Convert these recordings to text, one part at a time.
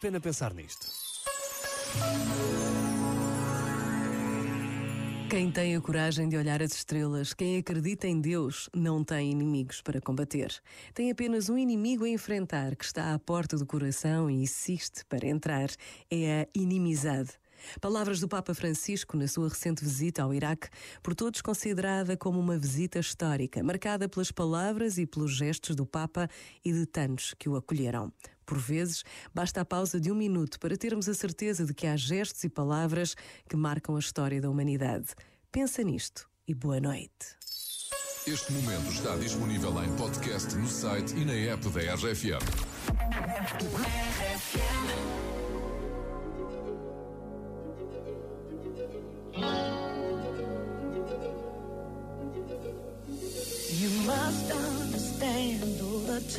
pena pensar nisto. Quem tem a coragem de olhar as estrelas, quem acredita em Deus, não tem inimigos para combater. Tem apenas um inimigo a enfrentar que está à porta do coração e insiste para entrar: é a inimizade. Palavras do Papa Francisco na sua recente visita ao Iraque, por todos considerada como uma visita histórica, marcada pelas palavras e pelos gestos do Papa e de tantos que o acolheram. Por vezes, basta a pausa de um minuto para termos a certeza de que há gestos e palavras que marcam a história da humanidade. Pensa nisto e boa noite. Este momento está disponível em podcast no site e na app da RFM.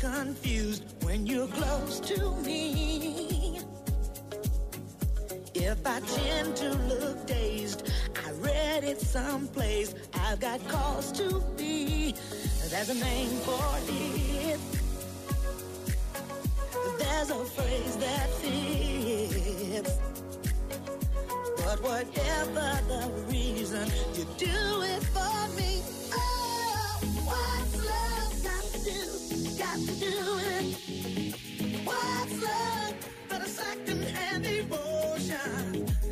confused when you're close to me. If I tend to look dazed, I read it someplace. I've got cause to be. There's a name for it. There's a phrase that fits. But whatever the reason, you do it for me. Oh, what's love got to do? Got to do it. What's love but a second-hand evil? ocean.